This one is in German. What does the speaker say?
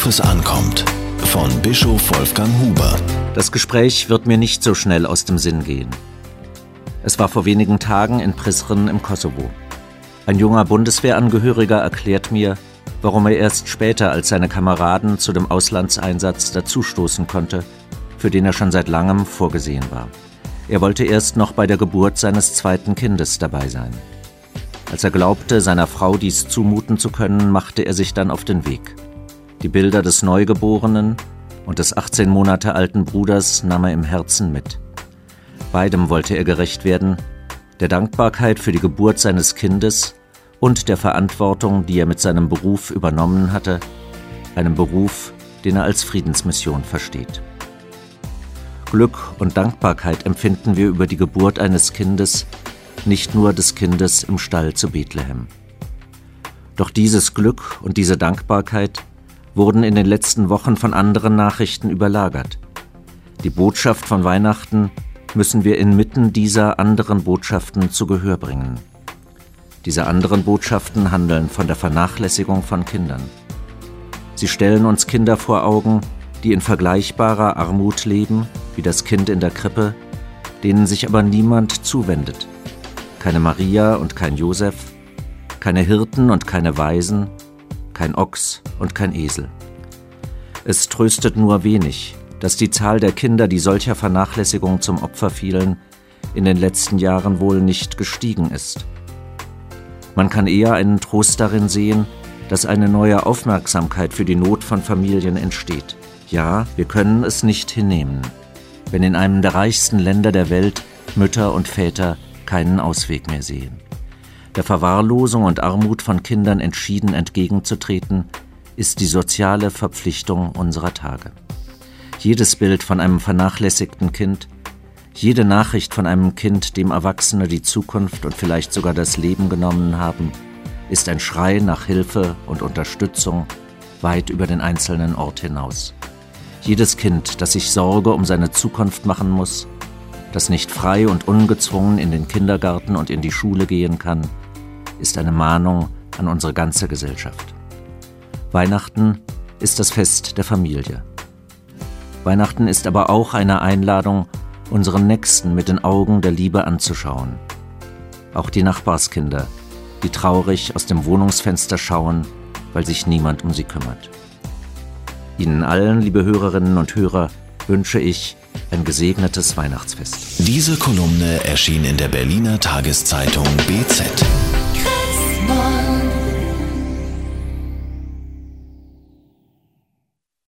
Worauf es ankommt. Von Bischof Wolfgang Huber. Das Gespräch wird mir nicht so schnell aus dem Sinn gehen. Es war vor wenigen Tagen in Prizren im Kosovo. Ein junger Bundeswehrangehöriger erklärt mir, warum er erst später als seine Kameraden zu dem Auslandseinsatz dazustoßen konnte, für den er schon seit langem vorgesehen war. Er wollte erst noch bei der Geburt seines zweiten Kindes dabei sein. Als er glaubte, seiner Frau dies zumuten zu können, machte er sich dann auf den Weg. Die Bilder des Neugeborenen und des 18 Monate alten Bruders nahm er im Herzen mit. Beidem wollte er gerecht werden, der Dankbarkeit für die Geburt seines Kindes und der Verantwortung, die er mit seinem Beruf übernommen hatte, einem Beruf, den er als Friedensmission versteht. Glück und Dankbarkeit empfinden wir über die Geburt eines Kindes, nicht nur des Kindes im Stall zu Bethlehem. Doch dieses Glück und diese Dankbarkeit wurden in den letzten Wochen von anderen Nachrichten überlagert. Die Botschaft von Weihnachten müssen wir inmitten dieser anderen Botschaften zu Gehör bringen. Diese anderen Botschaften handeln von der Vernachlässigung von Kindern. Sie stellen uns Kinder vor Augen, die in vergleichbarer Armut leben wie das Kind in der Krippe, denen sich aber niemand zuwendet keine Maria und kein Josef, keine Hirten und keine Weisen, kein Ochs und kein Esel. Es tröstet nur wenig, dass die Zahl der Kinder, die solcher Vernachlässigung zum Opfer fielen, in den letzten Jahren wohl nicht gestiegen ist. Man kann eher einen Trost darin sehen, dass eine neue Aufmerksamkeit für die Not von Familien entsteht. Ja, wir können es nicht hinnehmen, wenn in einem der reichsten Länder der Welt Mütter und Väter keinen Ausweg mehr sehen. Der Verwahrlosung und Armut von Kindern entschieden entgegenzutreten, ist die soziale Verpflichtung unserer Tage. Jedes Bild von einem vernachlässigten Kind, jede Nachricht von einem Kind, dem Erwachsene die Zukunft und vielleicht sogar das Leben genommen haben, ist ein Schrei nach Hilfe und Unterstützung weit über den einzelnen Ort hinaus. Jedes Kind, das sich Sorge um seine Zukunft machen muss, das nicht frei und ungezwungen in den Kindergarten und in die Schule gehen kann, ist eine Mahnung an unsere ganze Gesellschaft. Weihnachten ist das Fest der Familie. Weihnachten ist aber auch eine Einladung, unseren Nächsten mit den Augen der Liebe anzuschauen. Auch die Nachbarskinder, die traurig aus dem Wohnungsfenster schauen, weil sich niemand um sie kümmert. Ihnen allen, liebe Hörerinnen und Hörer, wünsche ich ein gesegnetes Weihnachtsfest. Diese Kolumne erschien in der Berliner Tageszeitung BZ.